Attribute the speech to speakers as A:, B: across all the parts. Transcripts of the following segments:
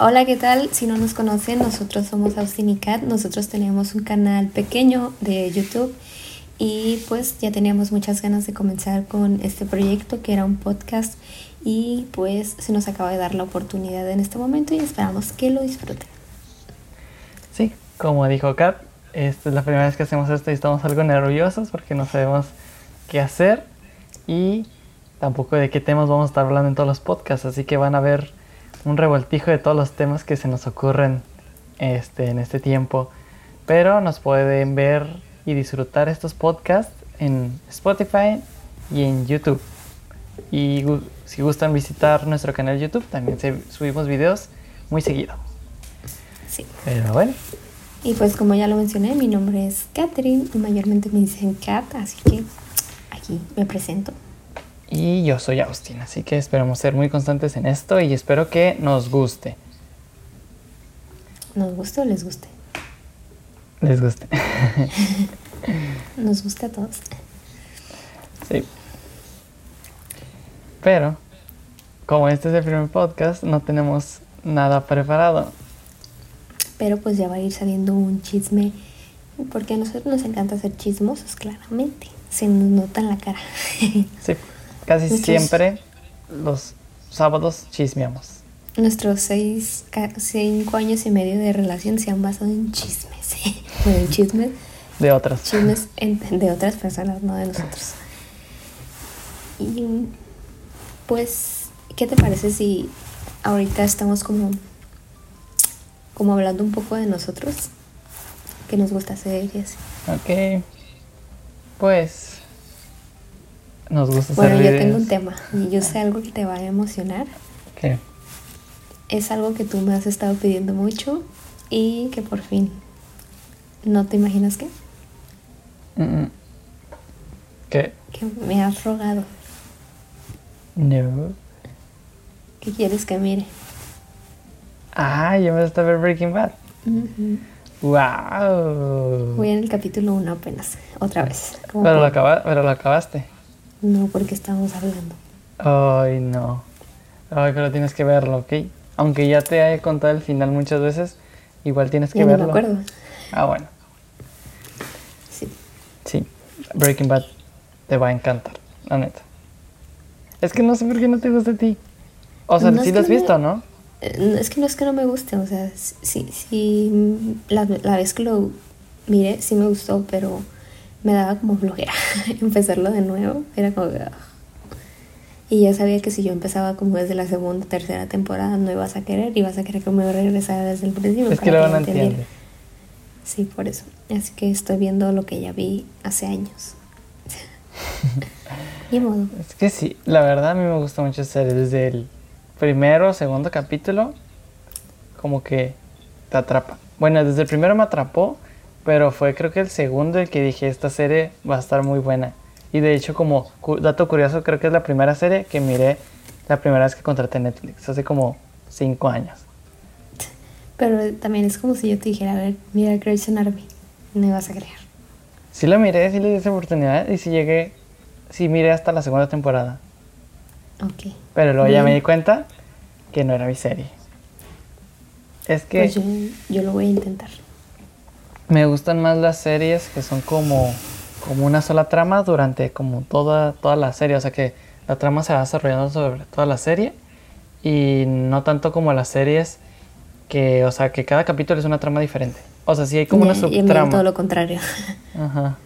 A: Hola, ¿qué tal? Si no nos conocen, nosotros somos Austin y Kat. Nosotros tenemos un canal pequeño de YouTube y pues ya teníamos muchas ganas de comenzar con este proyecto que era un podcast y pues se nos acaba de dar la oportunidad en este momento y esperamos que lo disfruten.
B: Sí, como dijo Kat, esta es la primera vez que hacemos esto y estamos algo nerviosos porque no sabemos qué hacer y tampoco de qué temas vamos a estar hablando en todos los podcasts, así que van a ver un revoltijo de todos los temas que se nos ocurren este, en este tiempo. Pero nos pueden ver y disfrutar estos podcasts en Spotify y en YouTube. Y si gustan visitar nuestro canal YouTube, también subimos videos muy seguido.
A: Sí.
B: Pero bueno.
A: Y pues como ya lo mencioné, mi nombre es Catherine y mayormente me dicen Kat, así que aquí me presento.
B: Y yo soy Austin, así que esperamos ser muy constantes en esto y espero que nos guste.
A: ¿Nos guste o les guste?
B: Les guste.
A: nos gusta a todos.
B: Sí. Pero, como este es el primer podcast, no tenemos nada preparado.
A: Pero pues ya va a ir saliendo un chisme, porque a nosotros nos encanta hacer chismosos, claramente. Se nos nota en la cara.
B: sí. Casi siempre los sábados chismeamos.
A: Nuestros seis, cinco años y medio de relación se han basado en chismes. en chismes.
B: De otras.
A: Chismes de otras personas, no de nosotros. Y pues, ¿qué te parece si ahorita estamos como, como hablando un poco de nosotros? Que nos gusta hacer y así.
B: Ok. Pues nos gusta
A: Bueno, yo tengo un tema y yo sé algo que te va a emocionar.
B: ¿Qué?
A: Es algo que tú me has estado pidiendo mucho y que por fin no te imaginas qué.
B: ¿Qué?
A: Que me has rogado.
B: No.
A: ¿Qué quieres que mire?
B: Ah, yo me a ver Breaking Bad. Wow.
A: Voy en el capítulo 1 apenas, otra vez.
B: Pero, lo pero lo acabaste.
A: No, porque estamos hablando.
B: Ay, no. Ay, pero tienes que verlo, ¿ok? Aunque ya te haya contado el final muchas veces, igual tienes que verlo.
A: No me acuerdo.
B: Ah, bueno.
A: Sí.
B: Sí. Breaking Bad te va a encantar, la neta. Es que no sé por qué no te gusta a ti. O sea, sí lo has visto, ¿no?
A: Eh, es que no es que no me guste, o sea, sí, sí, la, la vez que lo miré sí me gustó, pero me daba como flojera empezarlo de nuevo. Era como ah". Y ya sabía que si yo empezaba como desde la segunda, tercera temporada, no ibas a querer, ibas a querer que me regresara desde el principio.
B: Es que luego no entiende.
A: Sí, por eso. Así que estoy viendo lo que ya vi hace años. Ni modo.
B: Es que sí, la verdad a mí me gusta mucho hacer desde el primero o segundo capítulo, como que te atrapa. Bueno, desde el primero me atrapó pero fue creo que el segundo el que dije, esta serie va a estar muy buena. Y de hecho, como dato curioso, creo que es la primera serie que miré la primera vez que contraté Netflix, hace como cinco años.
A: Pero también es como si yo te dijera, a ver, mira Grey's Anatomy, no me vas a creer.
B: Sí la miré, sí le di esa oportunidad y sí llegué, sí miré hasta la segunda temporada.
A: Ok.
B: Pero luego ya me di cuenta que no era mi serie. Es que...
A: Pues yo, yo lo voy a intentar.
B: Me gustan más las series que son como, como una sola trama durante como toda, toda la serie. O sea que la trama se va desarrollando sobre toda la serie. Y no tanto como las series que, o sea, que cada capítulo es una trama diferente. O sea, sí hay como una subtrama.
A: Y todo lo contrario.
B: Ajá.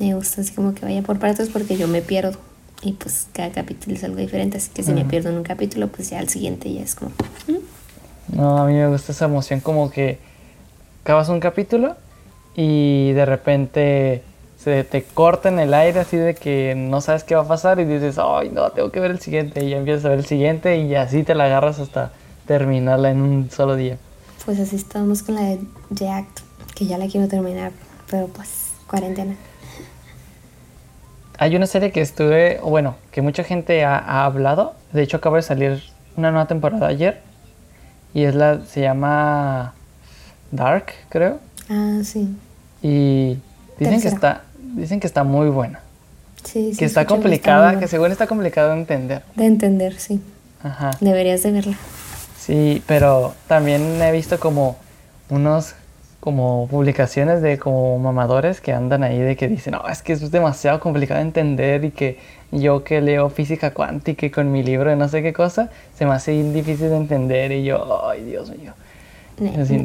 A: Me gusta así como que vaya por partes porque yo me pierdo. Y pues cada capítulo es algo diferente. Así que si me pierdo en un capítulo, pues ya al siguiente ya es como...
B: ¿Mm? No, a mí me gusta esa emoción como que acabas un capítulo y de repente se te corta en el aire así de que no sabes qué va a pasar y dices, ay no, tengo que ver el siguiente y ya empiezas a ver el siguiente y así te la agarras hasta terminarla en un solo día.
A: Pues así estamos con la de Jack, que ya la quiero terminar, pero pues cuarentena.
B: Hay una serie que estuve, bueno, que mucha gente ha, ha hablado, de hecho acaba de salir una nueva temporada ayer y es la, se llama Dark, creo.
A: Ah, sí.
B: Y dicen que está dicen que está muy buena.
A: Sí, sí.
B: Que está complicada, que según está complicado de entender.
A: De entender, sí.
B: Ajá.
A: Deberías de verla.
B: Sí, pero también he visto como unos como publicaciones de como mamadores que andan ahí de que dicen, no, es que es demasiado complicado de entender y que yo que leo física cuántica y con mi libro de no sé qué cosa, se me hace difícil de entender y yo, ay Dios mío.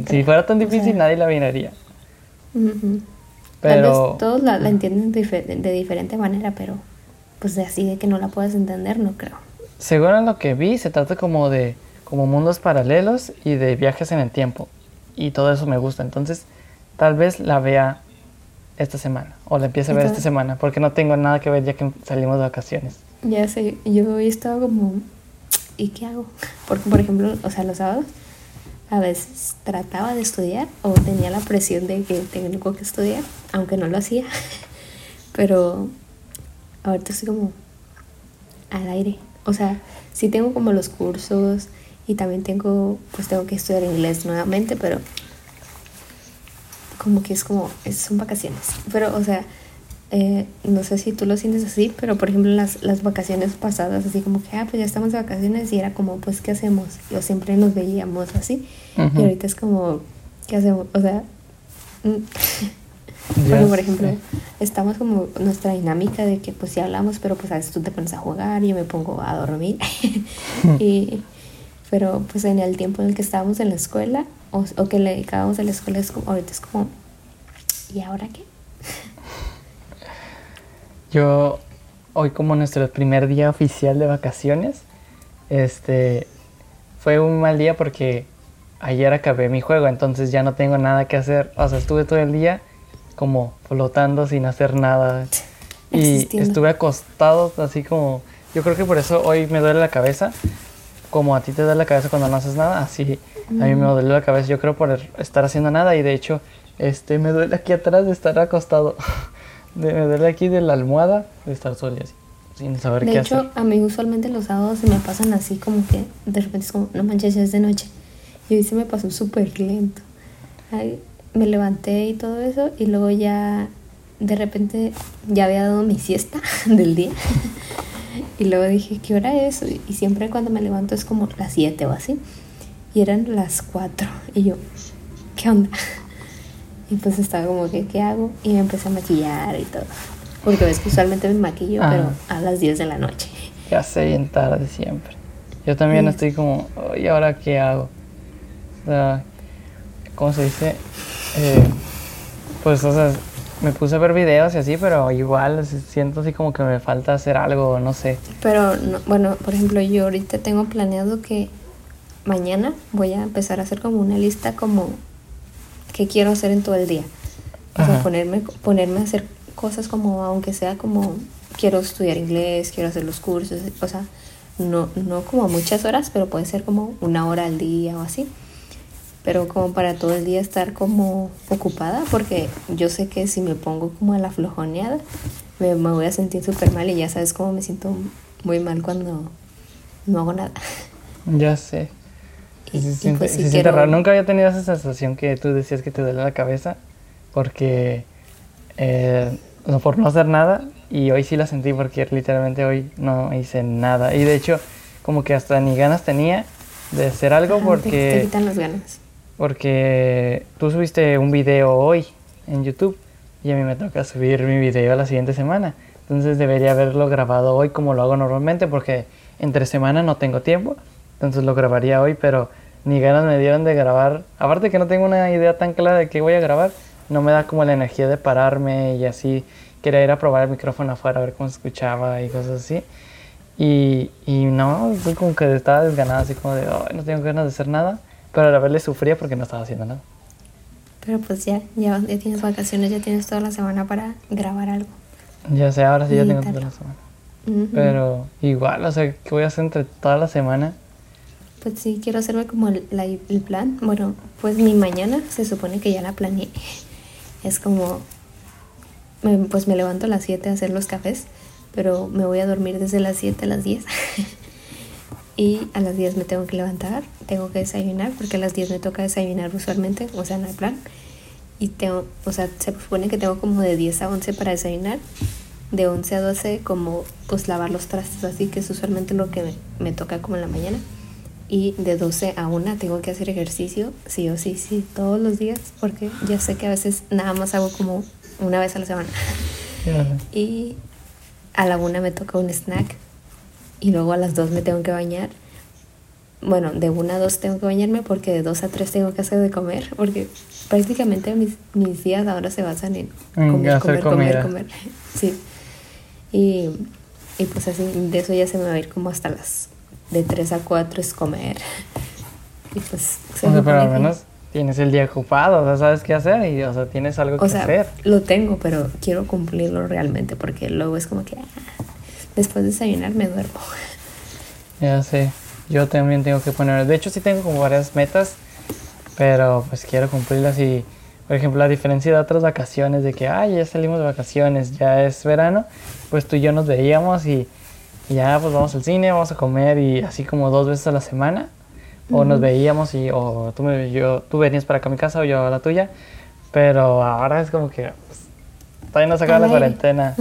B: Si, fuera tan difícil nadie la miraría.
A: Pero... todos la, entienden de, diferente manera, pero pues de así de que no la puedes entender, no creo.
B: Según lo que vi, se trata como de como mundos paralelos y de viajes en el tiempo y todo eso me gusta. Entonces, tal vez la vea esta semana o la empiece a ver esta semana porque no tengo nada que ver ya que salimos de vacaciones.
A: Ya sé, yo he estado como, ¿y qué hago? Porque, por ejemplo, o sea, los sábados a veces trataba de estudiar o tenía la presión de que tengo que estudiar, aunque no lo hacía. Pero ahorita estoy como al aire. O sea, sí tengo como los cursos, y también tengo, pues tengo que estudiar inglés nuevamente, pero como que es como, son vacaciones. Pero, o sea, eh, no sé si tú lo sientes así, pero por ejemplo las, las vacaciones pasadas, así como que, ah, pues ya estamos de vacaciones y era como, pues, ¿qué hacemos? Yo siempre nos veíamos así. Y ahorita es como, ¿qué hacemos? O sea, mm. por ejemplo, estamos como nuestra dinámica de que pues sí hablamos, pero pues a veces tú te pones a jugar y yo me pongo a dormir. y pero pues en el tiempo en el que estábamos en la escuela o, que le dedicábamos a la escuela, es como, ahorita es como, ¿y ahora qué?
B: Yo, hoy como nuestro primer día oficial de vacaciones, este, fue un mal día porque ayer acabé mi juego, entonces ya no tengo nada que hacer. O sea, estuve todo el día como flotando sin hacer nada. Y estuve acostado así como... Yo creo que por eso hoy me duele la cabeza, como a ti te da la cabeza cuando no haces nada, así a mí me duele la cabeza, yo creo, por estar haciendo nada y de hecho, este, me duele aquí atrás de estar acostado, me duele aquí de la almohada de estar solo así, sin saber qué hacer.
A: De hecho, a mí usualmente los sábados se me pasan así como que de repente es como, no manches, ya es de noche. Y hoy se me pasó súper lento. me levanté y todo eso y luego ya de repente ya había dado mi siesta del día. Y luego dije, ¿qué hora es? Y siempre cuando me levanto es como las 7 o así. Y eran las 4. Y yo, ¿qué onda? Y pues estaba como que, ¿qué hago? Y me empecé a maquillar y todo. Porque ves que usualmente me maquillo, pero a las 10 de la noche.
B: Ya sé, bien tarde siempre. Yo también estoy como, ¿y ahora qué hago? O sea, ¿cómo se dice? Eh, pues, o sea, me puse a ver videos y así, pero igual siento así como que me falta hacer algo, no sé.
A: Pero, bueno, por ejemplo, yo ahorita tengo planeado que mañana voy a empezar a hacer como una lista como qué quiero hacer en todo el día. O sea, ponerme, ponerme a hacer cosas como, aunque sea como, quiero estudiar inglés, quiero hacer los cursos, o sea, no, no como muchas horas, pero puede ser como una hora al día o así pero como para todo el día estar como ocupada, porque yo sé que si me pongo como a la flojoneada, me, voy a sentir súper mal y ya sabes cómo me siento muy mal cuando no hago nada.
B: Ya sé. Y, se pues siente, raro. Nunca había tenido esa sensación que tú decías que te duele la cabeza, porque eh, por no hacer nada, y hoy sí la sentí porque literalmente hoy no hice nada. Y de hecho, como que hasta ni ganas tenía de hacer algo porque...
A: te quitan las ganas
B: porque tú subiste un video hoy en YouTube y a mí me toca subir mi video la siguiente semana. Entonces debería haberlo grabado hoy como lo hago normalmente porque entre semana no tengo tiempo. Entonces lo grabaría hoy, pero ni ganas me dieron de grabar. Aparte que no tengo una idea tan clara de qué voy a grabar, no me da como la energía de pararme y así. Quería ir a probar el micrófono afuera a ver cómo se escuchaba y cosas así. Y, y no, como que estaba desganada, así como de, no tengo ganas de hacer nada. Pero a la vez le sufría porque no estaba haciendo nada.
A: Pero pues ya, ya, tienes vacaciones, ya tienes toda la semana para grabar algo.
B: Ya sé, ahora sí ya tengo toda la semana. Pero igual, o sea, ¿qué voy a hacer entre toda la semana?
A: Pues sí, quiero hacerme como el, el plan. Bueno, pues mi mañana se supone que ya la planeé. Es como, pues me levanto a las 7 a hacer los cafés, pero me voy a dormir desde las 7 a las 10. y a las 10 me tengo que levantar, tengo que desayunar, porque a las 10 me toca desayunar usualmente, o sea, no hay plan. Y tengo, o sea, se supone que tengo como de 10 a 11 para desayunar, de 11 a 12 como pues lavar los trastes, así que es usualmente lo que me, toca como en la mañana. Y de 12 a 1 tengo que hacer ejercicio, sí o sí, sí, todos los días, porque ya sé que a veces nada más hago como una vez a la semana. Y a la 1 me toca un snack y luego a las 2 me tengo que bañar. Bueno, de 1 a 2 tengo que bañarme porque de 2 a 3 tengo que hacer de comer, porque prácticamente mis, mis días ahora se basan en comer, comer, comer, comer. Sí. Y, y pues así, de eso ya se me va a ir como hasta las de 3 a 4 es comer. Y pues...
B: O sea, pero al menos tienes el día ocupado, o sea, sabes qué hacer y, o sea, tienes algo que
A: o sea,
B: hacer.
A: Lo tengo, pero quiero cumplirlo realmente porque luego es como que ah, después de desayunar me duermo.
B: Ya sé, yo también tengo que poner, de hecho sí tengo como varias metas, pero pues quiero cumplirlas y, por ejemplo, la diferencia de otras vacaciones, de que, ay, ya salimos de vacaciones, ya es verano, pues tú y yo nos veíamos y y ya pues vamos al cine, vamos a comer y así como dos veces a la semana. O nos veíamos y o tú, me, yo, tú venías para acá a mi casa o yo a la tuya. Pero ahora es como que pues, todavía no se acaba la cuarentena.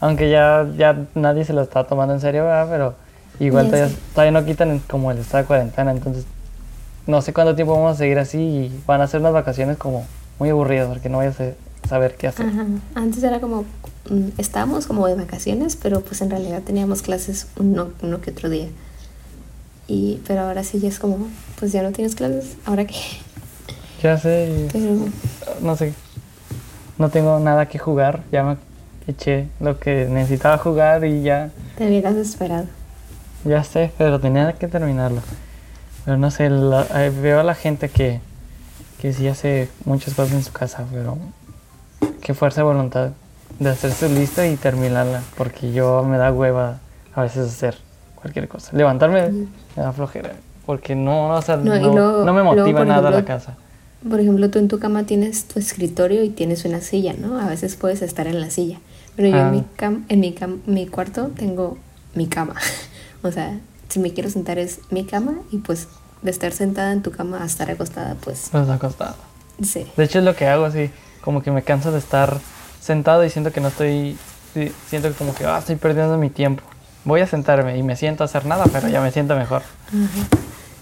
B: Aunque ya, ya nadie se lo está tomando en serio, ¿verdad? Pero igual todavía, todavía, no quitan como el estado de cuarentena. Entonces no sé cuánto tiempo vamos a seguir así y van a ser unas vacaciones como muy aburridas porque no voy a saber qué hacer.
A: Antes era como estábamos como de vacaciones, pero pues en realidad teníamos clases uno, uno que otro día. Y, pero ahora sí ya es como, pues ya no tienes clases, ¿ahora qué?
B: Ya sé, no sé, no tengo nada que jugar, ya me eché lo que necesitaba jugar y ya...
A: Te hubieras esperado.
B: Ya sé, pero tenía que terminarlo. Pero no sé, eh, veo a la gente que, que sí hace muchas cosas en su casa, pero qué fuerza de voluntad de hacer su lista y terminarla, porque yo me da hueva a veces hacer cualquier cosa. Levantarme me da flojera, porque no, no, no, me motiva nada la casa.
A: Por ejemplo, tú en tu cama tienes tu escritorio y tienes una silla, ¿no? A veces puedes estar en la silla, pero yo en, mi, ah. cam en mi, cam mi cuarto tengo mi cama. o sea, si me quiero sentar es mi cama y pues de estar sentada en tu cama a estar acostada, pues...
B: Pues acostada.
A: Sí.
B: De hecho es lo que hago, así, como que me canso de estar sentado y siento que no estoy, siento que como que ah, estoy perdiendo mi tiempo. Voy a sentarme y me siento a hacer nada, pero ya me siento mejor.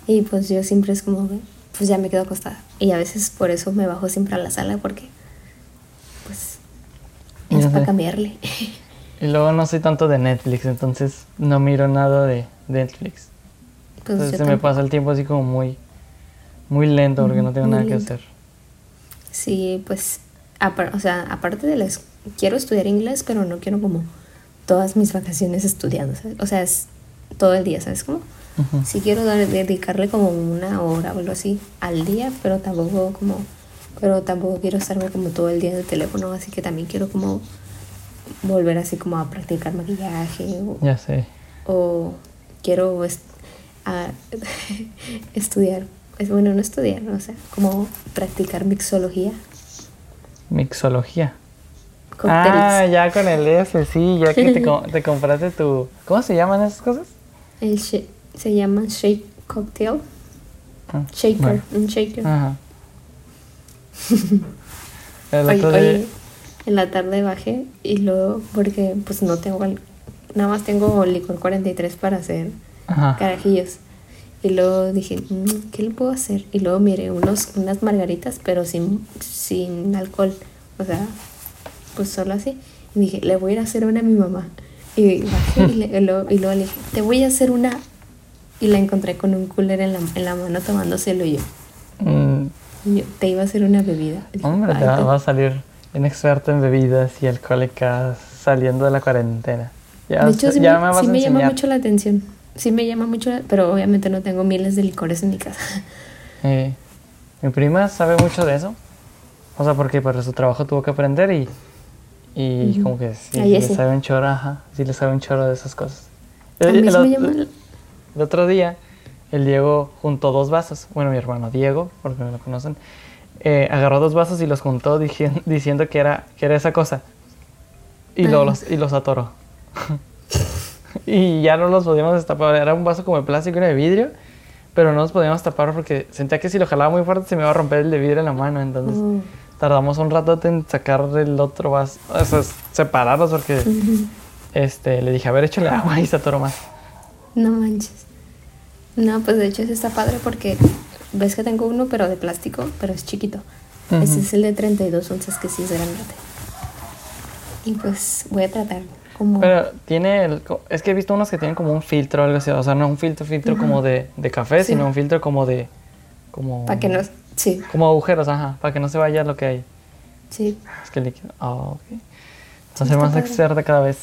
A: Y pues yo siempre es como, pues ya me quedo acostada. Y a veces por eso me bajo siempre a la sala porque, pues, es para cambiarle.
B: Y luego no soy tanto de Netflix, entonces no miro nada de Netflix. Pues entonces se me pasa el tiempo así como muy, muy lento porque no tengo nada que hacer.
A: Sí, pues o sea, aparte de las, quiero estudiar inglés, pero no quiero como todas mis vacaciones estudiando, ¿sabes? O sea, es todo el día, ¿sabes cómo? Sí quiero dedicarle como una hora o algo así al día, pero tampoco como, pero tampoco quiero estarme como todo el día en el teléfono, así que también quiero como volver así como a practicar maquillaje. O,
B: ya sé.
A: O quiero estudiar, es bueno no estudiar, o sea, como practicar mixología.
B: Mixología. Ah, ya con el F, sí, ya que te, te, compraste tu... ¿Cómo se llaman esas cosas?
A: El se llama shake cocktail. Ah, shaker, un shaker. Ajá. hoy, en la tarde bajé y luego, porque pues no tengo, nada más tengo licor 43 para hacer carajillos. Y luego dije, mm, ¿qué le puedo hacer? Y luego miré unos, unas margaritas, pero sin, sin alcohol. O sea, pues solo así. Y dije, le voy a ir a hacer una a mi mamá. Y bajé y, luego, le dije, te voy a hacer una. Y la encontré con un cooler en la, en la mano tomándoselo yo. Mm. y yo. Te iba a hacer una bebida.
B: Hombre, te va, a salir un experto en bebidas y alcohólicas saliendo de la cuarentena.
A: Ya, de hecho, sí me, me, sí me llama mucho la atención sí me llama mucho, pero obviamente no tengo miles de licores en mi casa.
B: Eh, mi prima sabe mucho de eso. O sea, porque para su trabajo tuvo que aprender y, y como que sí, le sabe un chorro, ajá, sí le sabe un chorro de esas cosas. El, el, otro día, el Diego juntó dos vasos. Bueno, mi hermano Diego, porque me lo conocen, eh, agarró dos vasos y los juntó diciendo que era, que era esa cosa. Y, los, y los atoró. y ya no los podíamos destapar. Era un vaso como de plástico y de vidrio, pero no los podíamos tapar porque sentía que si lo jalaba muy fuerte se me iba a romper el de vidrio en la mano. Entonces tardamos un rato en sacar el otro vaso, o sea, separarlos porque este, le dije, a ver, échale agua y se atoró más.
A: No manches. No, pues de hecho ese está padre porque ves que tengo uno, pero de plástico, pero es chiquito.
B: Ujú.
A: Ese es el de 32 onzas, que sí es grande. Y pues voy a tratar como...
B: Pero tiene el, es que he visto unos que tienen como un filtro o algo así, o sea, no un filtro, filtro como de, de café,
A: Sí.
B: sino un filtro como de, como,
A: para que no... Sí,
B: como agujeros, ajá, para que no se vaya lo que hay.
A: sí.
B: Es que el líquido, ah, ok.
A: Sí,
B: Ser
A: está
B: más
A: padre.
B: experta cada vez.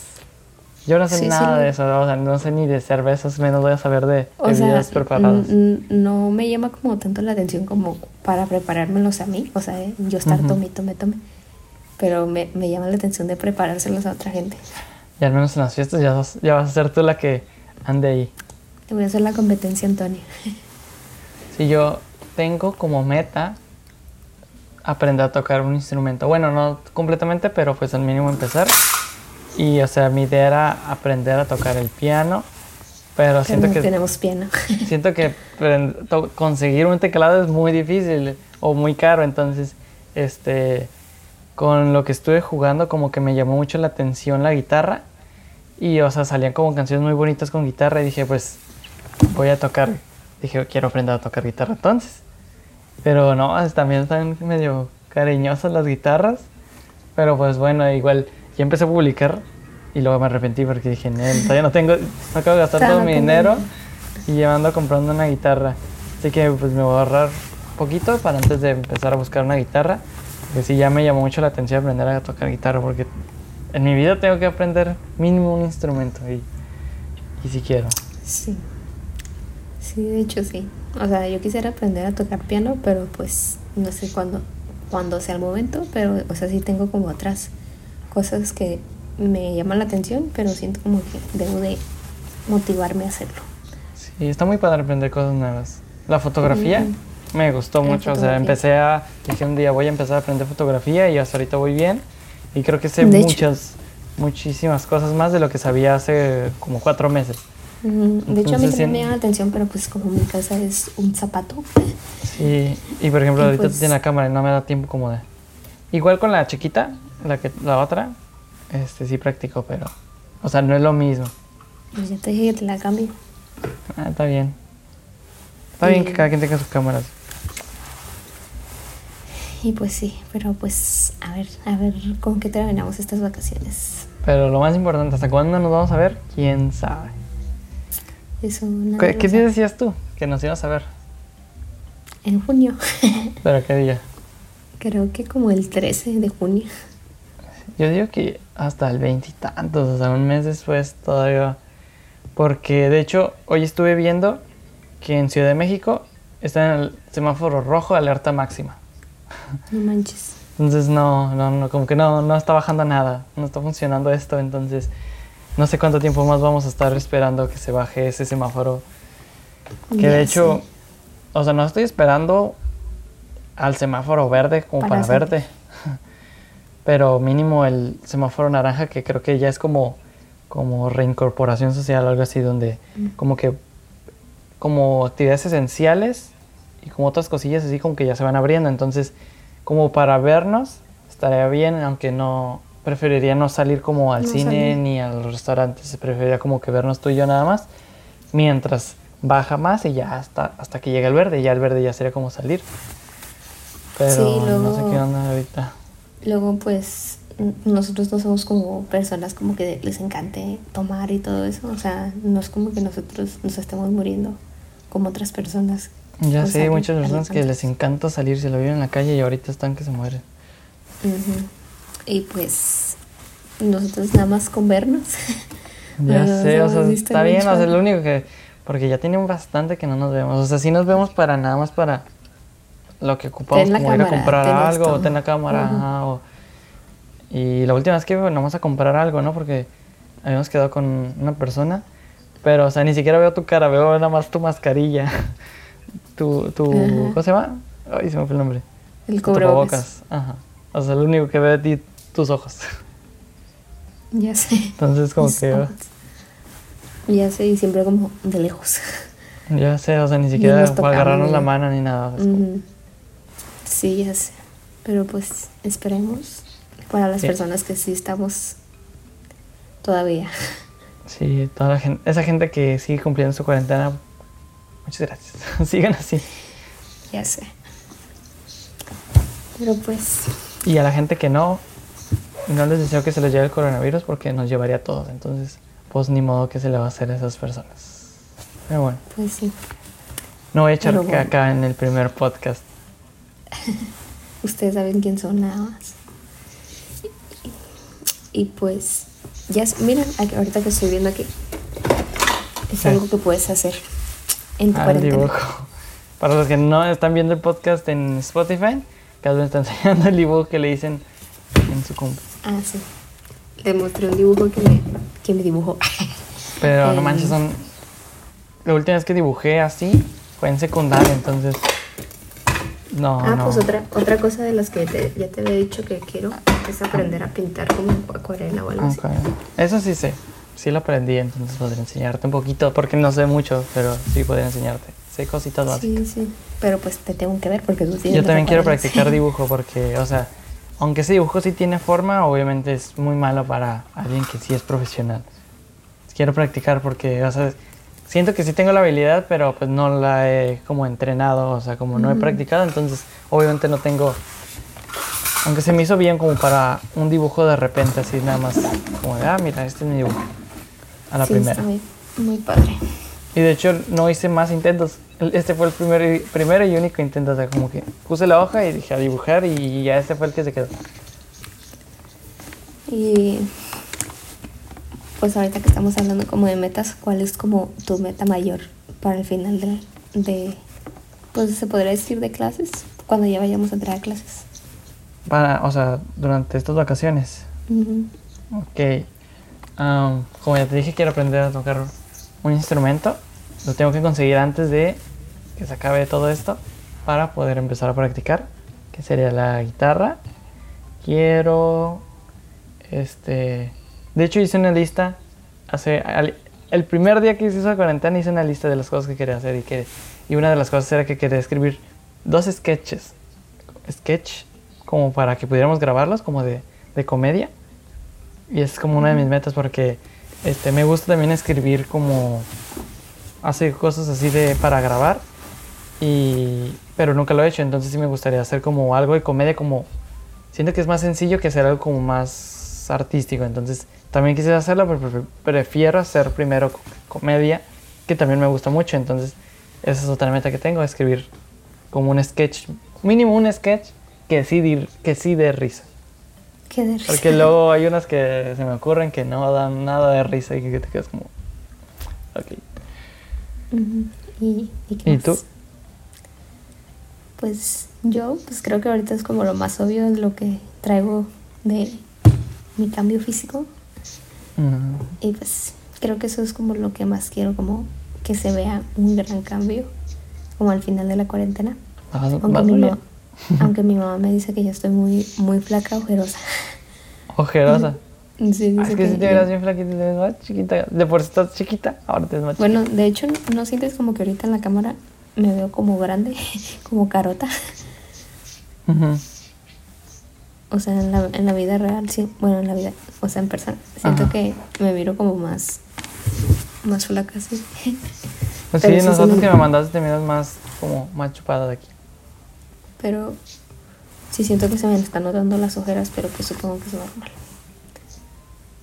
B: Yo no sé
A: Sí, sí,
B: nada de eso, o sea, no sé ni de cervezas, menos voy a saber de
A: O sea,
B: bebidas preparadas.
A: n- n- no me llama como tanto la atención como para preparármelos a mí, o sea, yo estar
B: Ujú.
A: tome, tome, tome. Pero me, me llama la atención de preparárselos a otra gente.
B: Y al menos en las fiestas ya, vas- ya vas a ser tú la que ande ahí.
A: Le voy a hacer la competencia Antonio.
B: Si yo tengo como meta aprender a tocar un instrumento. Bueno, no completamente, pero pues al mínimo empezar. Y o sea, mi idea era aprender a tocar el piano, pero
A: Pero
B: siento
A: no
B: que
A: tenemos piano.
B: siento que conseguir un teclado es muy difícil o muy caro, entonces este con lo que estuve jugando como que me llamó mucho la atención la guitarra y o sea, salían como canciones muy bonitas con guitarra y dije, pues voy a tocar, dije, quiero aprender a tocar guitarra entonces. Pero no, también están medio cariñosas las guitarras, pero pues bueno, igual ya empecé a publicar y luego me arrepentí porque dije, "Nel, todavía no tengo, no acabo de gastar todo mi dinero. y llevando comprando una guitarra. Así que pues me voy a ahorrar poquito para antes de empezar a buscar una guitarra. Que sí, ya me llamó mucho la atención aprender a tocar guitarra porque en mi vida tengo que aprender mínimo un instrumento y, y si quiero.
A: Sí. Sí, de hecho sí. O sea, yo quisiera aprender a tocar piano, pero pues no sé cuándo, cuándo sea el momento, pero o sea, sí tengo como otras cosas que me llaman la atención, pero siento como que debo de motivarme a hacerlo.
B: Sí, está muy padre aprender cosas nuevas. La fotografía
A: Ujú.
B: Me gustó mucho, o sea, empecé a, dije un día voy a empezar a aprender fotografía y hasta ahorita voy bien y creo que sé
A: De hecho.
B: muchas, muchísimas cosas más de lo que sabía hace como cuatro meses.
A: Ujú, De hecho, a mí
B: Entonces,
A: también
B: sí.
A: me llama la atención, pero pues como mi casa es un zapato.
B: Sí, y por ejemplo,
A: Y
B: ahorita
A: pues-
B: tiene la cámara y no me da tiempo como de... Igual con la chiquita, la que la otra, este sí practico, pero... O sea, no es lo mismo.
A: Pues ya te dije que te la cambio.
B: Ah, está bien. Está bien que cada quien tenga sus cámaras.
A: Y pues sí, pero pues a ver, a ver con qué terminamos estas vacaciones.
B: Pero lo más importante, ¿hasta cuándo nos vamos a ver? ¿Quién sabe?
A: Eso
B: ¿Qué, qué día decías tú? Que nos ibas a ver.
A: En junio.
B: ¿Pero qué día?
A: Creo que como el 13 de junio.
B: Yo digo que hasta el veintitantos, o sea, un mes después todavía. Porque de hecho, hoy estuve viendo que en Ciudad de México está en el semáforo rojo, alerta máxima.
A: No manches.
B: Entonces no, no, no, como que no, no está bajando nada, no está funcionando esto, entonces no sé cuánto tiempo más vamos a estar esperando que se baje ese semáforo. Que
A: Ya
B: de hecho,
A: sé.
B: o sea, no estoy esperando al semáforo verde como
A: Para
B: para, verde, pero mínimo el semáforo naranja que creo que ya es como, como reincorporación social, algo así, donde
A: Mm.
B: como que como actividades esenciales y como otras cosillas así como que ya se van abriendo. Entonces, como para vernos, estaría bien, aunque no preferiría no salir como al
A: No
B: cine
A: salir.
B: ni a los restaurantes, preferiría como que vernos tú y yo nada más, mientras baja más y ya hasta, hasta que llegue el verde, ya el verde ya sería como salir. Pero
A: Sí,
B: no sé
A: luego-
B: qué onda ahorita.
A: Luego pues nosotros no somos como personas como que les encante tomar y todo eso. O sea, no es como que nosotros nos estemos muriendo como otras personas.
B: Ya sé,
A: salir
B: muchas personas que les encanta salir, se lo viven en la calle y ahorita están que se mueren.
A: Ujú. Y pues nosotros nada más con vernos.
B: Ya
A: Nos
B: sé, o sea, está bien,
A: mucho.
B: o sea, lo único que... Porque ya tiene bastante que no nos vemos. O sea, sí nos vemos para nada más para lo que ocupamos, como ir a
A: cámara,
B: comprar algo, o tener la cámara,
A: Ujú.
B: ajá, o- Y la última vez que vamos a comprar algo, ¿no? Porque habíamos quedado con una persona, pero, o sea, ni siquiera veo tu cara, veo nada más tu mascarilla. tu, tu,
A: Ajá.
B: ¿cómo se llama? Ay, se me fue el nombre.
A: El cubrebocas.
B: Ajá. O sea, lo único que veo de ti, tus ojos.
A: Ya sé.
B: Entonces, como
A: Mis
B: que...
A: ojos. Ya sé, y siempre como de lejos.
B: Ya sé, o sea, ni siquiera agarrarnos la mano ni nada.
A: Ujú. Sí, ya sé. Pero pues esperemos para las
B: Sí.
A: personas que sí estamos todavía.
B: Sí, toda la gente, esa gente que sigue cumpliendo su cuarentena, Muchas gracias. Sigan así.
A: Ya sé. Pero pues,
B: Y a la gente que no, no les deseo que se les lleve el coronavirus porque nos llevaría a todos. Entonces, pues ni modo que se le va a hacer a esas personas. Pero bueno,
A: pues sí.
B: no voy a echar
A: bueno.
B: caca en el primer podcast.
A: Ustedes saben quién son nada más. Y, y pues, ya, miren, ahorita que estoy viendo aquí, es
B: Sí.
A: algo que puedes hacer en tu
B: Al
A: cuarentena.
B: dibujo. Para los que no están viendo el podcast en Spotify, Carlos me está enseñando el dibujo que le dicen en su compu.
A: Ah, sí. Le mostré un dibujo que me, que me dibujó.
B: Pero no
A: Em.
B: manches, son. La última vez que dibujé así fue en secundaria, entonces. No,
A: ah,
B: no.
A: pues otra, otra cosa de las que te- ya te había dicho que quiero es aprender a pintar como acuarela o algo así.
B: Ok. Eso sí sé. Sí lo aprendí, entonces podría enseñarte un poquito, porque no sé mucho, pero sí podría enseñarte. Sé cositas básicas.
A: Sí, sí. Pero pues te tengo que ver porque tú tienes
B: Yo también quiero practicar dibujo porque, o sea, aunque ese dibujo sí tiene forma, obviamente es muy malo para alguien que sí es profesional. Quiero practicar porque, o sea, siento que sí tengo la habilidad, pero pues no la he como entrenado, o sea, como no he practicado, entonces obviamente no tengo, aunque se me hizo bien como para un dibujo de repente, así nada más, como de, ah, mira, este es mi dibujo, a la
A: sí,
B: primera.
A: Está muy, muy padre.
B: Y de hecho no hice más intentos. Este fue el primer, primero y único intento. O sea, como que puse la hoja y dije a dibujar y ya este fue el que se quedó.
A: Y pues ahorita que estamos hablando como de metas, ¿cuál es como tu meta mayor para el final de, de pues se podría decir de clases? Cuando ya vayamos a entrar a clases.
B: Para, o sea, durante estas vacaciones.
A: Ujú.
B: Ok. Am, como ya te dije, quiero aprender a tocar un instrumento. Lo tengo que conseguir antes de que se acabe todo esto para poder empezar a practicar. Que sería la guitarra. Quiero. Este. De hecho, hice una lista. Hace. al- el primer día que hice esa cuarentena hice una lista de las cosas que quería hacer y que. Y una de las cosas era que quería escribir dos sketches. Sketch como para que pudiéramos grabarlos como de, de comedia. Y es como una de mis metas porque este, me gusta también escribir como hacer cosas así de para grabar. Y, pero nunca lo he hecho, entonces sí me gustaría hacer como algo de comedia como siento que es más sencillo que hacer algo como más artístico. Entonces también quisiera hacerlo, pero pre- prefiero hacer primero co- comedia, que también me gusta mucho. Entonces esa es otra meta que tengo, escribir como un sketch, mínimo un sketch que sí, que sí dé risa.
A: Qué de risa.
B: Porque luego hay unas que se me ocurren que no dan nada de risa y que te quedas como... Ok.
A: ¿Y, y, qué
B: ¿Y
A: más?
B: tú?
A: Pues yo, pues creo que ahorita es como lo más obvio lo que traigo de mi cambio físico. Y pues creo que eso es como lo que más quiero, como que se vea un gran cambio, como al final de la cuarentena.
B: vas-
A: Aunque, mi, ma-. Aunque mi mamá me dice que yo estoy muy, muy flaca, ojerosa.
B: Ojerosa.
A: Sí, dice
B: es que
A: que
B: si te verás bien flaquita, te ves más chiquita. De por sí estás chiquita, ahora te ves más
A: Bueno, de hecho, ¿no sientes como que ahorita en la cámara me veo como grande, como carota?
B: chiquita. Ujú.
A: O sea, en la, en la vida real, sí, bueno, en la vida, o sea, en persona, siento
B: Ajá.
A: que me miro como más, más flaca, sí.
B: Pues
A: Pero
B: sí,
A: me-
B: que me mandaste te miras más como más chupada de aquí.
A: Pero sí siento que se me están notando las ojeras, pero pues supongo que es normal.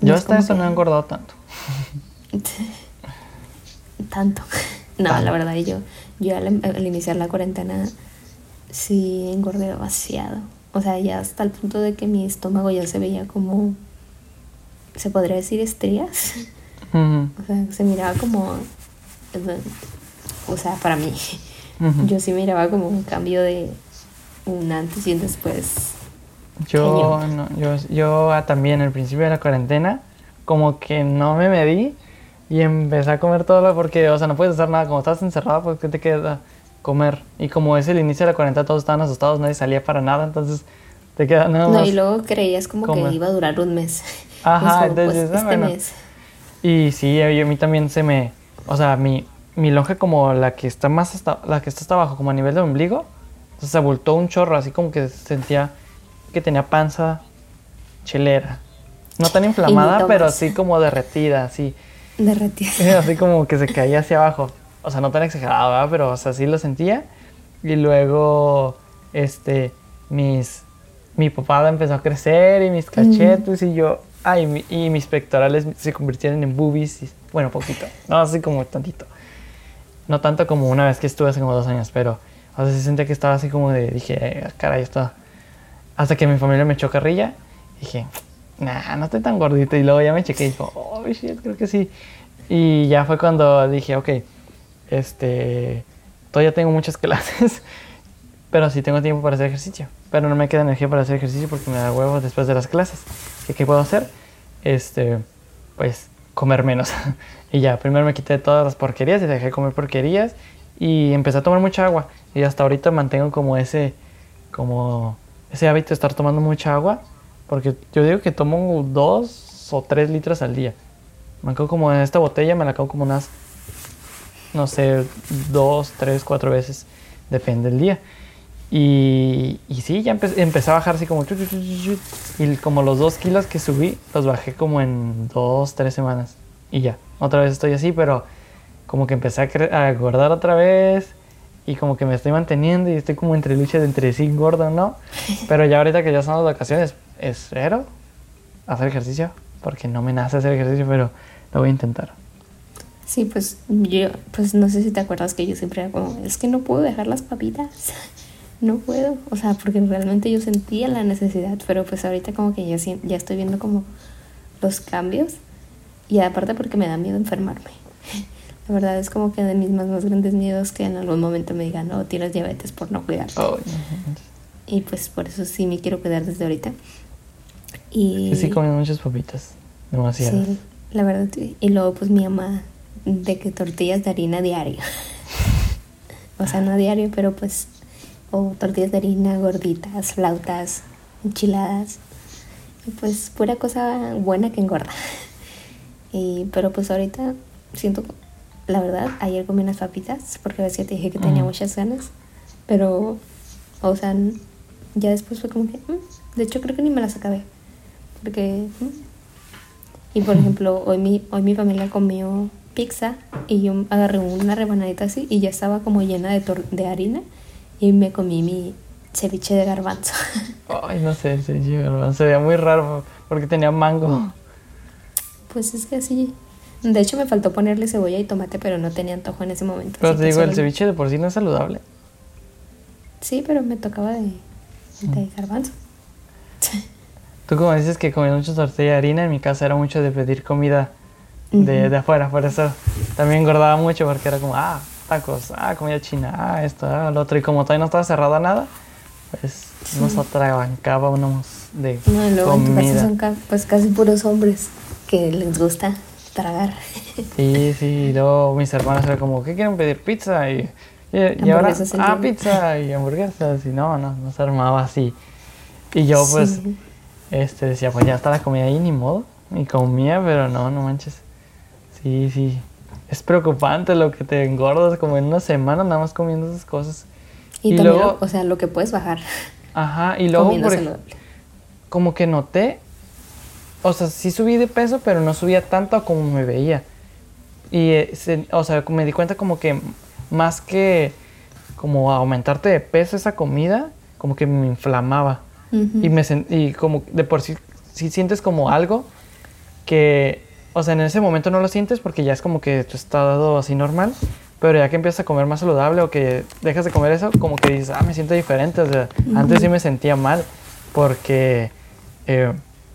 A: No
B: Yo hasta eso no he engordado tanto.
A: Tanto. No,
B: Tanto.
A: la verdad, yo, yo al, al iniciar la cuarentena sí engordé demasiado. O sea, ya hasta el punto de que mi estómago ya se veía como, se podría decir estrías. O sea, se miraba como, o sea, para mí, yo sí miraba como un cambio de un antes y un después.
B: Yo, no, yo, yo ah, también al principio de la cuarentena, como que no me medí y empecé a comer todo lo porque, o sea, no puedes hacer nada. Como estás encerrado, pues, ¿qué te queda? Comer. Y como es el inicio de la cuarentena, todos estaban asustados, nadie salía para nada, entonces te queda nada
A: No,
B: más.
A: y luego creías como
B: comer.
A: que iba a durar un mes.
B: Ajá, entonces,
A: pues, este
B: bueno.
A: mes.
B: Y sí, a mí también se me, o sea, mi, mi lonja como la que está más hasta, la que está hasta abajo, como a nivel de ombligo, se abultó un chorro, así como que sentía que tenía panza chelera. No tan inflamada, pero así como derretida, así,
A: Derretida.
B: así como que se caía hacia abajo. o sea, no tan exagerado, ¿verdad? Pero, o sea, sí lo sentía. Y luego, este, mis, mi papada empezó a crecer y mis cachetes y yo, ay, y mis pectorales se convirtieron en boobies, y, bueno, poquito, no, así como tantito. No tanto como una vez que estuve hace como dos años, pero, o sea, sentía que estaba así como de, dije, caray, esto... Hasta que mi familia me echó carrilla, dije, nah, no estoy tan gordito. Y luego ya me chequé y dijo, oh, shit, creo que sí. Y ya fue cuando dije, ok, este, todavía tengo muchas clases, pero sí tengo tiempo para hacer ejercicio. Pero no me queda energía para hacer ejercicio porque me da huevo después de las clases. ¿Qué, qué puedo hacer? Este, pues, comer menos. y ya, primero me quité todas las porquerías y dejé de comer porquerías y empecé a tomar mucha agua. Y hasta ahorita mantengo como ese, como ese hábito de estar tomando mucha agua porque yo digo que tomo dos o tres litros al día. Me acabo como en esta botella, me la acabo como unas, no sé, dos, tres, cuatro veces. Depende del día. Y, y sí, ya empecé a bajar así como... Y como los dos kilos que subí, los bajé como en dos, tres semanas. Y ya, otra vez estoy así, pero como que empecé a, a engordar otra vez y como que me estoy manteniendo y estoy como entre luchas de entre sí gordo no. Pero ya ahorita que ya son las vacaciones, espero hacer ejercicio, porque no me nace hacer ejercicio, pero lo voy a intentar.
A: Sí, pues yo, pues no sé si te acuerdas que yo siempre era como, es que no puedo dejar las papitas, no puedo, o sea, porque realmente yo sentía la necesidad, pero pues ahorita como que ya, ya estoy viendo como los cambios y aparte porque me da miedo enfermarme. La verdad es como que de mis más, más grandes miedos que en algún momento me digan, no, tienes diabetes por no cuidarte. y pues por eso sí me quiero cuidar desde ahorita.
B: Y sí, comiendo muchas papitas, demasiado.
A: Sí, la verdad. Y luego pues mi mamá de que tortillas de harina diario. o sea, no diario, pero pues o tortillas de harina, gorditas, flautas, enchiladas. Y pues pura cosa buena que engorda. Y, pero pues ahorita siento, la verdad, ayer comí unas papitas porque ves que te dije que tenía muchas ganas. Pero, o sea, ya después fue como que, mm, de hecho creo que ni me las acabé. Porque... Y por ejemplo, hoy mi, hoy mi familia comió pizza y yo agarré una rebanadita así y ya estaba como llena de, de harina y me comí mi ceviche de garbanzo.
B: Ay, no sé, el ceviche de garbanzo se veía muy raro porque tenía mango.
A: Pues es que así. De hecho, me faltó ponerle cebolla y tomate, pero no tenía antojo en ese momento.
B: Pero te digo, el ceviche de por sí no es saludable.
A: Sí, pero me tocaba de, de garbanzo.
B: Tú como dices que comías mucho tortilla de harina, en mi casa era mucho de pedir comida de, de, afuera, por eso también engordaba mucho porque era como, ah, tacos, ah, comida china, ah, esto, ah, lo otro, y como todavía no estaba cerrada nada, pues nos atrabancábamos de
A: no, luego comida. En tu casa son pues casi puros hombres que les gusta tragar.
B: Sí, sí, luego mis hermanas eran como, ¿qué quieren pedir? Pizza y... Y, ahora, ah, pizza y hamburguesas, y no, no, no se armaba así. Y yo, pues, este, decía, pues ya está la comida ahí, ni modo. Y comía, pero no, no manches. Sí, sí. Es preocupante lo que te engordas como en una semana nada más comiendo esas cosas.
A: Y, luego, o sea, lo que puedes bajar.
B: Ajá, y luego como que noté, o sea, sí subí de peso, pero no subía tanto como me veía. Y, eh, o sea, me di cuenta como que más que como aumentarte de peso esa comida, como que me inflamaba y, me y como de por sí, si sientes como algo que, o sea, en ese momento no lo sientes porque ya es como que tu estado así normal, pero ya que empiezas a comer más saludable o que dejas de comer eso, como que dices, ah, me siento diferente. O sea, antes sí me sentía mal porque, eh,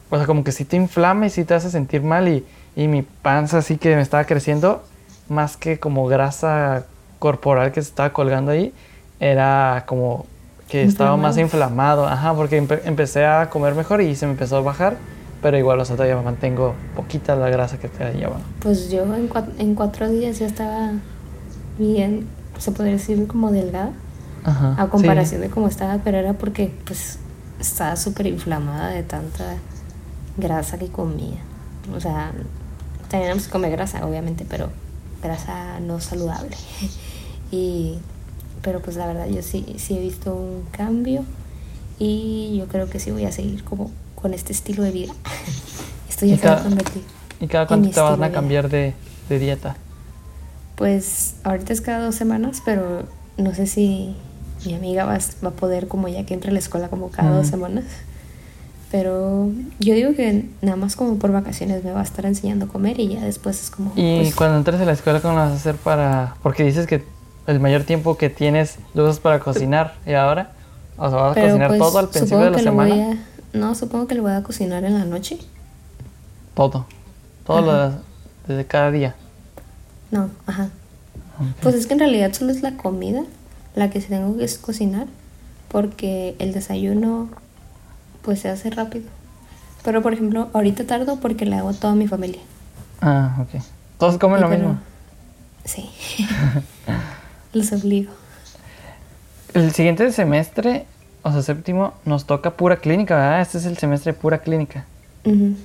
B: o sea, como que sí te inflama y sí te hace sentir mal y, y mi panza así que me estaba creciendo más que como grasa corporal que se estaba colgando ahí, era como que estaba más inflamado, ajá, porque empecé a comer mejor y se me empezó a bajar, pero igual, o sea, todavía mantengo poquita la grasa que te lleva.
A: Pues yo en cuatro, en cuatro días ya estaba bien, se podría decir como delgada, ajá, a comparación de cómo estaba, pero era porque pues estaba súper inflamada de tanta grasa que comía. O sea, también se come grasa, obviamente, pero grasa no saludable. y pero pues la verdad yo sí, sí he visto un cambio y yo creo que sí voy a seguir como con este estilo de vida. Estoy
B: ¿Y cada, ¿Y cada cuánto te van a cambiar de, de, dieta?
A: Pues ahorita es cada dos semanas, pero no sé si mi amiga va, a- va a poder como ya que entre a la escuela como cada dos semanas. Pero yo digo que nada más como por vacaciones me va a estar enseñando a comer y ya después es como...
B: Y
A: pues,
B: cuando entres a la escuela, ¿cómo lo vas a hacer para...? Porque dices que el mayor tiempo que tienes lo usas para cocinar. ¿Y ahora? O sea, ¿vas a cocinar
A: pues,
B: todo al principio de la semana?
A: a- No, supongo que lo voy a cocinar en la noche.
B: Todo. Todo lo de- desde cada día.
A: No, ajá. Pues es que en realidad solo es la comida la que tengo que cocinar porque el desayuno pues se hace rápido. Pero por ejemplo, ahorita tardo porque le hago a toda mi familia.
B: Ah, ok. Todos comen
A: Y
B: lo
A: pero-
B: mismo.
A: Sí. Los obligo.
B: El siguiente semestre, o sea, séptimo, nos toca pura clínica, ¿verdad? Este es el semestre de pura clínica. Bueno,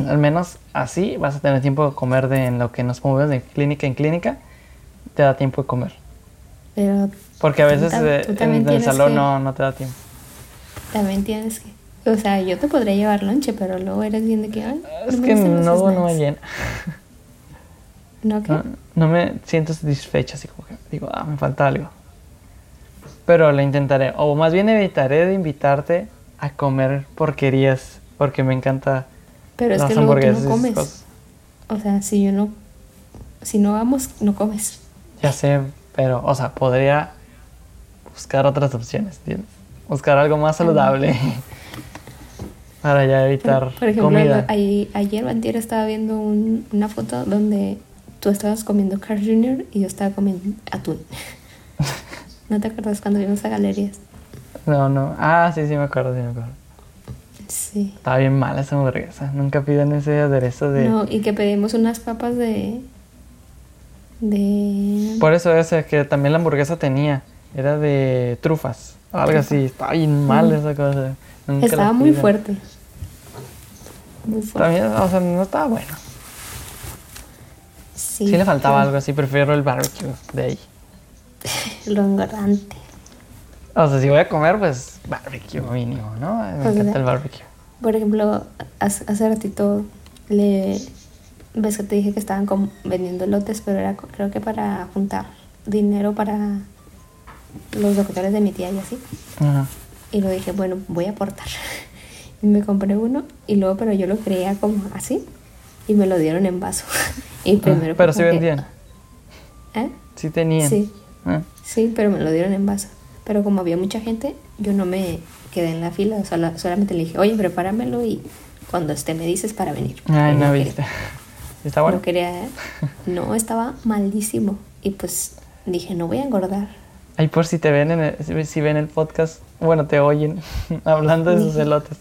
A: Sí.
B: al menos así vas a tener tiempo de comer de en lo que nos movemos de clínica en clínica. Te da tiempo de comer.
A: Pero
B: Porque a veces
A: tú
B: en el salón
A: que-
B: no, no te da tiempo.
A: También tienes que... O sea, yo te podría llevar lonche, pero luego eres bien de que... Ay,
B: Es que no, no me
A: snacks".
B: llena.
A: ¿No qué?
B: No, no me siento satisfecha, así como que digo, ah, me falta algo. Pero lo intentaré, o más bien evitaré de invitarte a comer porquerías, porque me encanta
A: Pero es que luego tú
B: hamburguesas
A: no
B: y esas
A: comes. O sea, si yo no... Si no vamos, no comes.
B: Ya sé, pero, o sea, podría buscar otras opciones, ¿entiendes? Buscar algo más saludable para ya evitar
A: Por ejemplo,
B: comida.
A: ayer antier estaba viendo un- una foto donde tú estabas comiendo Carl Jr. y yo estaba comiendo atún. ¿No te acuerdas cuando vimos a galerías?
B: No, no. Ah, sí, sí me acuerdo, sí me acuerdo.
A: Sí.
B: Estaba bien mala esa hamburguesa. Nunca piden ese aderezo de...
A: No, y que pedimos unas papas de... De...
B: Por eso ese que también la hamburguesa tenía. Era de trufas. Algo así. Estaba bien mal esa cosa. Nunca
A: Estaba muy fuerte. Muy fuerte.
B: También, o sea, no estaba bueno.
A: Sí,
B: Sí le faltaba
A: pero
B: algo así. Prefiero el barbecue de ahí.
A: Lo engordante.
B: O sea, si voy a comer, pues barbecue mínimo, ¿no? Me
A: Pues,
B: encanta el barbecue.
A: Por ejemplo, hace, hace ratito le ves que te dije que estaban vendiendo lotes, pero era creo que para juntar dinero para los doctores de mi tía y así.
B: Ajá.
A: Y lo dije, bueno, voy a aportar. Y me compré uno y luego, pero yo lo creía como así y me lo dieron en vaso. Y primero
B: Ah, pero sí
A: como que-
B: vendían.
A: ¿Eh?
B: Sí tenían.
A: Sí.
B: Ah.
A: Sí, pero me lo dieron en vaso. Pero como había mucha gente, yo no me quedé en la fila, sola- solamente le dije, oye, prepáramelo y cuando esté me dices para venir.
B: Ay,
A: Y
B: no
A: quería-
B: viste. Está bueno.
A: No quería, no, estaba malísimo. Y pues dije, no voy a engordar.
B: Ay, por si te ven en el, si- ven el podcast, bueno, te oyen hablando de sus elotes.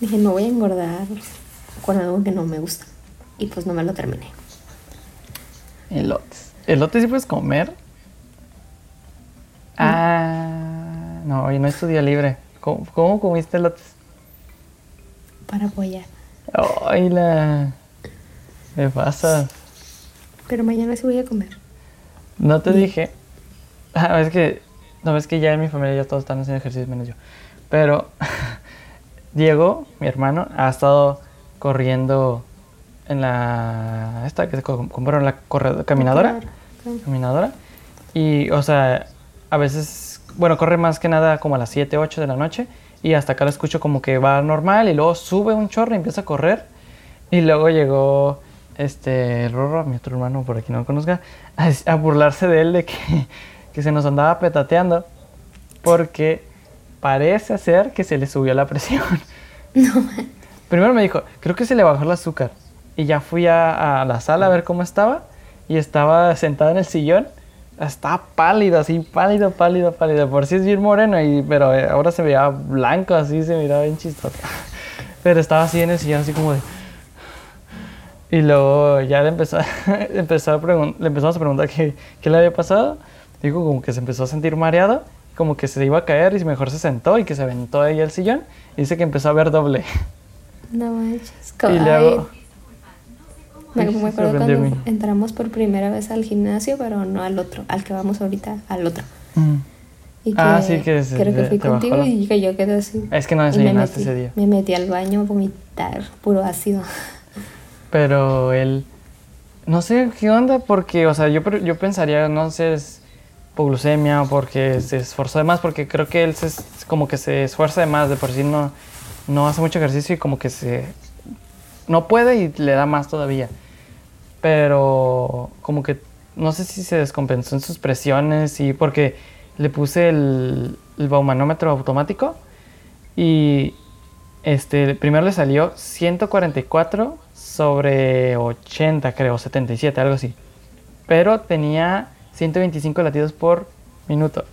A: Dije, no voy a engordar con algo que no me gusta. Y pues no me lo terminé.
B: Elotes. ¿Elotes sí puedes comer? Ah, no, hoy no es tu día libre. ¿Cómo, cómo comiste elotes?
A: Para apoyar.
B: Ay, la... Me pasas.
A: Pero mañana sí voy a comer.
B: No te dije. Ah, es que. No, es que ya en mi familia ya todos están haciendo ejercicio menos yo. Pero. Diego, mi hermano, ha estado corriendo en la. Esta que se co- compraron la corredora, caminadora. Caminadora. Y, o sea, a veces. Bueno, corre más que nada como a las 7, 8 de la noche. Y hasta acá lo escucho como que va normal. Y luego sube un chorro y empieza a correr. Y luego llegó este Rorro, mi otro hermano, por aquí no lo conozca, a, a burlarse de él de que, que se nos andaba petateando porque parece ser que se le subió la presión. Primero me dijo, creo que se le bajó el azúcar. Y ya fui a, a la sala a ver cómo estaba y estaba sentado en el sillón. Estaba pálido, así, pálido, pálido, pálido. Por si es bien moreno, y, pero eh, ahora se veía blanco, así, se miraba bien chistoso. Pero estaba así en el sillón, así como de... Y luego ya le, empezó, empezó a le empezamos a preguntar qué, qué le había pasado. Dijo como que se empezó a sentir mareado, como que se iba a caer y mejor se sentó y que se aventó ahí al sillón. Y dice que empezó a ver doble.
A: No manches.
B: y
A: Co-
B: luego...
A: me, me acuerdo cuando entramos por primera vez al gimnasio, pero no al otro, al que vamos ahorita, al otro.
B: Mm.
A: Y que
B: Ah, sí, que
A: creo que fui contigo
B: la-
A: y que yo quedé así.
B: Es que no
A: Y me
B: desayunaste
A: metí,
B: ese día.
A: me metí al baño a vomitar puro ácido.
B: Pero él no sé qué onda, porque, o sea, yo, yo pensaría, no sé, es hipoglucemia o porque se esforzó de más, porque creo que él se, como que se esfuerza de más, de por sí no, no hace mucho ejercicio y como que se... No puede y le da más todavía. Pero como que no sé si se descompensó en sus presiones y porque le puse el, el baumanómetro automático y este primero le salió 144 sobre 80 creo, 77, algo así. Pero tenía 125 latidos por minuto.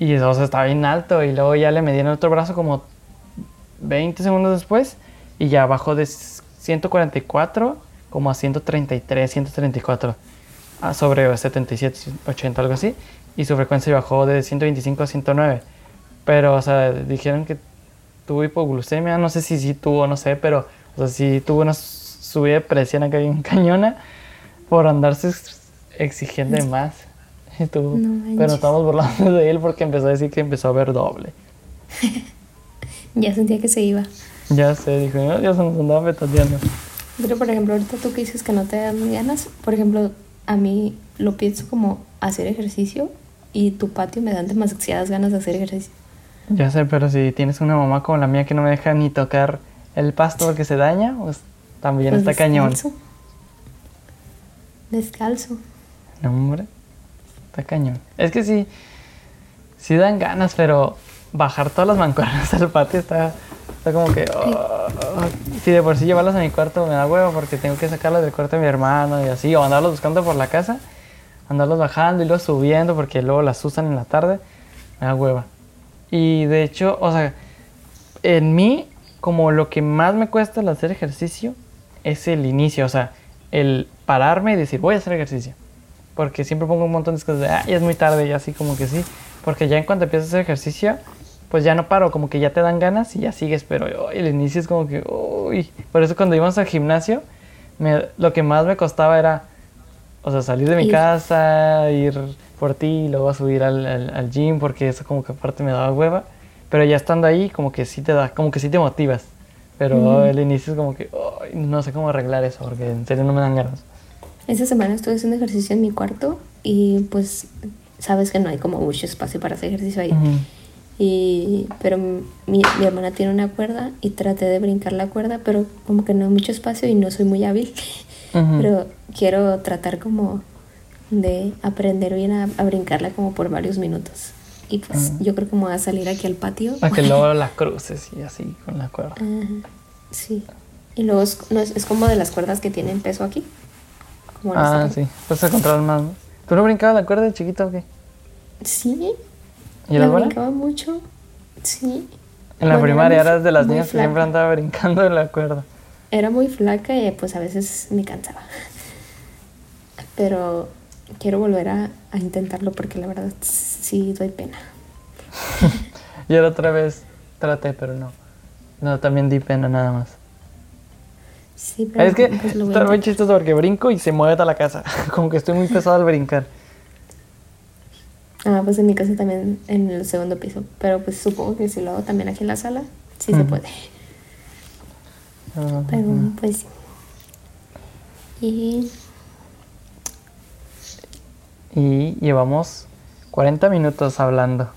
B: Y eso o sea, estaba bien alto. Y luego ya le medí en el otro brazo como 20 segundos después. Y ya bajó de 144 como a 133, 134. ah, sobre 77, 80, algo así. Y su frecuencia bajó de 125 a 109. Pero, o sea, dijeron que tuvo hipoglucemia. No sé si sí tuvo, no sé. Pero, o sea, sí tuvo una subida de presión acá bien cañona. Por andarse ex- exigiendo de más. Y tuvo-
A: No
B: pero estamos burlando de él porque empezó a decir que empezó a ver doble.
A: Ya sentía que se iba.
B: Ya sé, dijo, no, ya se nos andaba petateando.
A: Pero por ejemplo, ahorita tú que dices que no te dan ganas, por ejemplo, a mí lo pienso como hacer ejercicio y tu patio me dan demasiadas ganas de hacer ejercicio.
B: Ya sé, pero si tienes una mamá como la mía que no me deja ni tocar el pasto porque se daña, pues también
A: Pues
B: está cañón.
A: descalzo.
B: No, hombre, está cañón. Es que sí, sí dan ganas, pero bajar todas las mancuernas al patio está, está como que... oh, si de por sí llevarlas a mi cuarto me da huevo porque tengo que sacarlas del cuarto de mi hermano y así, o andarlos buscando por la casa, andarlos bajando y luego subiendo porque luego las usan en la tarde, me da hueva. Y de hecho, o sea, en mí, como lo que más me cuesta al hacer ejercicio es el inicio, o sea, el pararme y decir, voy a hacer ejercicio. Porque siempre pongo un montón de cosas de, ah, ya es muy tarde y así como que sí. Porque ya en cuanto empiezas a hacer ejercicio, pues ya no paro, como que ya te dan ganas y ya sigues, pero uy, el inicio es como que, uy. Por eso cuando íbamos al gimnasio, me- lo que más me costaba era, o sea, salir de mi
A: Ir.
B: casa, ir por ti y luego subir al, al, al gym, porque eso como que aparte me daba hueva. Pero ya estando ahí, como que sí te da, como que sí te motivas. Pero
A: Ujú.
B: el inicio es como que, uy, no sé cómo arreglar eso, porque en serio no me dan ganas.
A: Esta semana estuve haciendo ejercicio en mi cuarto y pues sabes que no hay como mucho espacio para hacer ejercicio ahí.
B: Ujú.
A: Y, pero mi, mi hermana tiene una cuerda y traté de brincar la cuerda, pero como que no hay mucho espacio y no soy muy hábil.
B: Ujú.
A: Pero quiero tratar como de aprender bien a, a brincarla como por varios minutos. Y pues
B: Ujú.
A: yo creo que me voy a salir aquí al patio.
B: Para que luego las cruces y así con la cuerda.
A: Sí. Y luego es, no es, es como de las cuerdas que tienen peso aquí.
B: Ah, sí. Pues a controlar más, ¿no? ¿Tú no brincabas la cuerda de chiquito o qué?
A: Sí.
B: ¿Y
A: la brincaba mucho. Sí.
B: En la
A: Bueno,
B: primaria eras de las niñas que siempre andaba brincando de la cuerda.
A: Era muy flaca y pues a veces me cansaba. Pero quiero volver a, a intentarlo porque la verdad sí doy pena.
B: Yo la otra vez traté, pero no. No, también di pena nada más.
A: Sí, pero
B: Es que
A: pues, lo
B: está muy chistoso porque brinco y se mueve toda la casa. Como que estoy muy pesado al brincar.
A: Ah, pues en mi casa también en el segundo piso. Pero pues supongo que si lo hago también aquí en la sala, sí se puede.
B: Ah,
A: Pero pues sí. Y
B: Y llevamos 40 minutos hablando.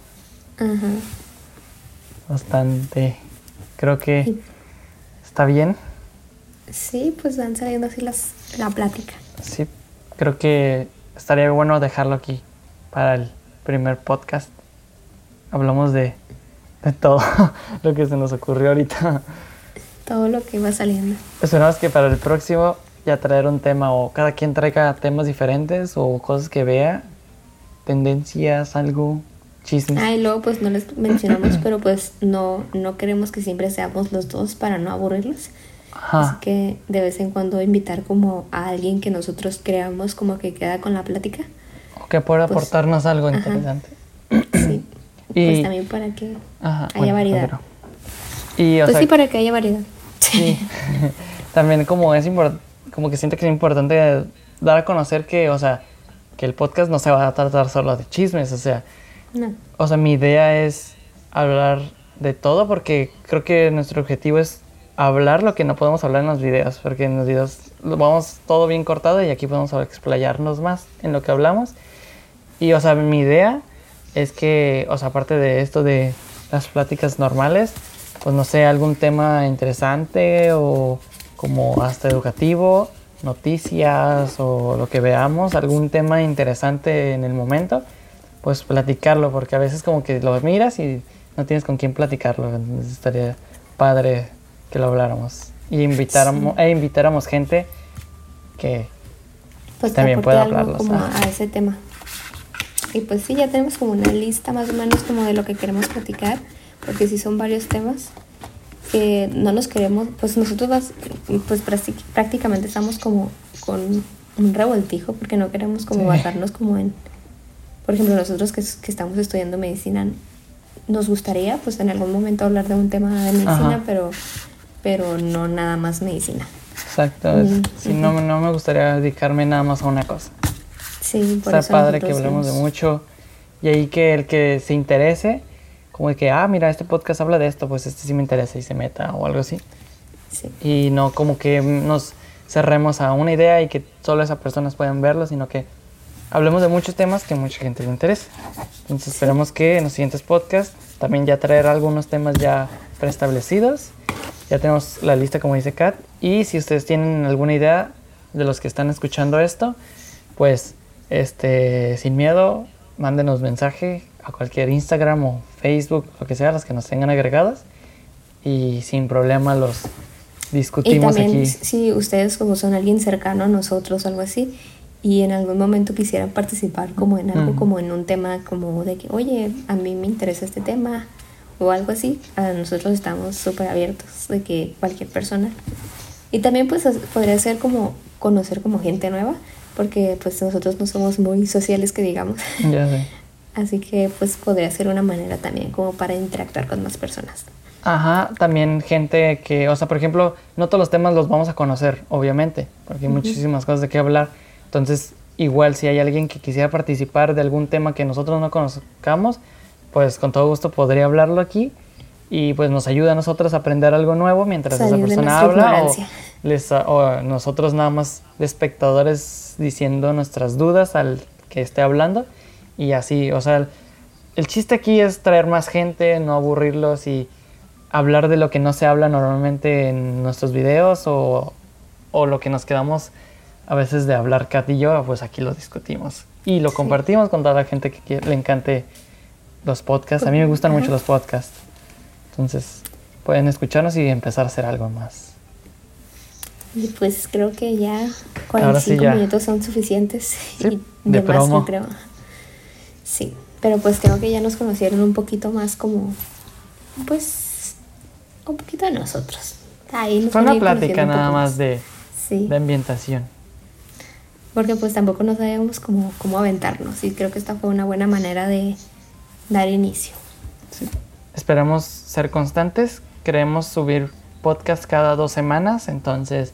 A: ajá.
B: Bastante. Creo que
A: Y-
B: está bien.
A: Sí, pues van saliendo así las la plática.
B: Sí, creo que estaría bueno dejarlo aquí para el primer podcast. Hablamos de, de todo lo que se nos ocurrió ahorita.
A: Todo lo que va saliendo.
B: Esperamos que para el próximo ya traer un tema o cada quien traiga temas diferentes o cosas que vea, tendencias, algo, chismes.
A: Ah, y luego pues no les mencionamos, pero pues no, no queremos que siempre seamos los dos para no aburrirlos. Así
B: Ajá.
A: que de vez en cuando invitar como a alguien que nosotros creamos como que queda con la plática.
B: O que pueda
A: pues,
B: aportarnos algo
A: ajá.
B: interesante.
A: Sí.
B: Y-
A: Pues también para que
B: Ajá,
A: haya
B: bueno,
A: variedad.
B: pero- Y, o
A: Pues
B: sea,
A: sí, para que haya variedad.
B: Sí. También como es impor- como que siento que es importante dar a conocer que, o sea, que el podcast no se va a tratar solo de chismes, o sea,
A: No.
B: o sea, mi idea es hablar de todo porque creo que nuestro objetivo es hablar lo que no podemos hablar en los videos, porque en los videos lo vamos todo bien cortado y aquí podemos explayarnos más en lo que hablamos. Y, o sea, mi idea es que, o sea, aparte de esto de las pláticas normales, pues no sé, algún tema interesante o como hasta educativo, noticias o lo que veamos, algún tema interesante en el momento, pues platicarlo, porque a veces como que lo miras y no tienes con quién platicarlo. Estaría padre que lo habláramos y invitáramos, e invitáramos gente que
A: Pues
B: también pueda
A: algo
B: hablarlos.
A: como a ese tema. Y pues sí, ya tenemos como una lista más o menos como de lo que queremos platicar, porque sí son varios temas que no nos queremos, pues nosotros pues prácti- prácticamente estamos como con un revoltijo porque no queremos como
B: Sí.
A: basarnos como en, por ejemplo, nosotros que, que estamos estudiando medicina, nos gustaría pues en algún momento hablar de un tema de medicina,
B: Ajá.
A: pero, pero no nada más medicina.
B: Exacto.
A: Mm,
B: sí, no, no me gustaría dedicarme nada más a una cosa.
A: Sí, por
B: Está
A: eso
B: padre que hablemos de
A: hemos-
B: mucho y ahí que el que se interese, como de que, ah, mira, este podcast habla de esto, pues este sí me interesa y se meta o algo así.
A: Sí.
B: Y no como que nos cerremos a una idea y que solo esas personas puedan verlo, sino que hablemos de muchos temas que a mucha gente le interesa. Entonces esperamos que en los siguientes podcasts también ya traer algunos temas ya preestablecidos. Ya tenemos la lista como dice Kat. Y si ustedes tienen alguna idea de los que están escuchando esto, pues este sin miedo, mándenos mensaje a cualquier Instagram o Facebook, lo que sea, los que nos tengan agregados. Y sin problema los
A: Y
B: discutimos
A: también
B: aquí.
A: si ustedes como son alguien cercano a nosotros o algo así y en algún momento quisieran participar como en algo,
B: Ujú.
A: como en un tema como de que, oye, a mí me interesa este tema o algo así, a nosotros estamos súper abiertos de que cualquier persona. Y también pues podría ser como conocer como gente nueva, porque pues nosotros no somos muy sociales que digamos.
B: Ya sé.
A: Así que pues podría ser una manera también como para interactuar con más personas.
B: Ajá, también gente que, o sea, por ejemplo, no todos los temas los vamos a conocer, obviamente, porque hay muchísimas cosas de qué hablar. Entonces, igual si hay alguien que quisiera participar de algún tema que nosotros no conozcamos, pues con todo gusto podría hablarlo aquí y pues nos ayuda a nosotros a aprender algo nuevo mientras
A: Salir
B: esa persona habla o, les, o nosotros nada más de espectadores diciendo nuestras dudas al que esté hablando y así, o sea, el, el chiste aquí es traer más gente, no aburrirlos y hablar de lo que no se habla normalmente en nuestros videos o, o lo que nos quedamos a veces de hablar Kat y yo, pues aquí lo discutimos y lo compartimos con toda la gente que quiere- le encante los podcasts. A mí me gustan mucho los podcasts. Entonces, pueden escucharnos y empezar a hacer algo más.
A: Y pues creo que ya
B: Ahora sí
A: 45
B: ya.
A: minutos son suficientes.
B: Sí,
A: y
B: de
A: de más, creo. Sí, pero pues creo que ya nos conocieron un poquito más como, pues, un poquito de nosotros. Ahí nos
B: Fue una plática
A: un
B: nada más de,
A: Sí,
B: de ambientación.
A: Porque pues tampoco no sabíamos cómo, cómo aventarnos y creo que esta fue una buena manera de dar inicio.
B: Sí. Esperamos ser constantes. Queremos subir podcast cada dos semanas. Entonces,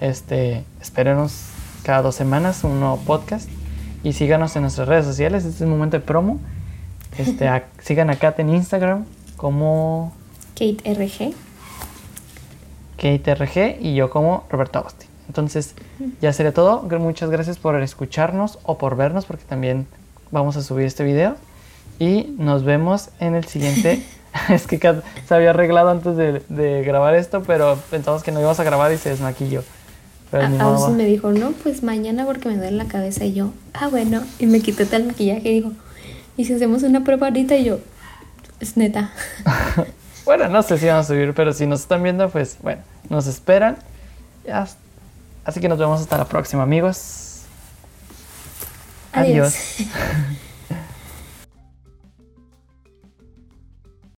B: este, espérenos cada dos semanas un nuevo podcast. Y síganos en nuestras redes sociales. Este es el momento de promo. Este, a- sigan a Kat en Instagram como
A: Kate RG.
B: KTRG y yo como Roberto Agustín. Entonces, ya sería todo. Muchas gracias por escucharnos o por vernos, porque también vamos a subir este video. Y nos vemos en el siguiente. es que Kat se había arreglado antes de, de grabar esto, pero pensamos que no íbamos a grabar y se desmaquilló. Pero
A: A,
B: ni
A: a
B: modo.
A: veces me dijo, no, pues mañana porque me duele la cabeza. Y yo, ah, bueno. Y me quité el maquillaje y dijo, ¿y si hacemos una prueba ahorita? Y yo, es neta.
B: Bueno, no sé si vamos a subir, pero si nos están viendo, pues bueno, nos esperan. Ya. Así que nos vemos hasta la próxima, amigos.
A: Adiós.
B: Adiós.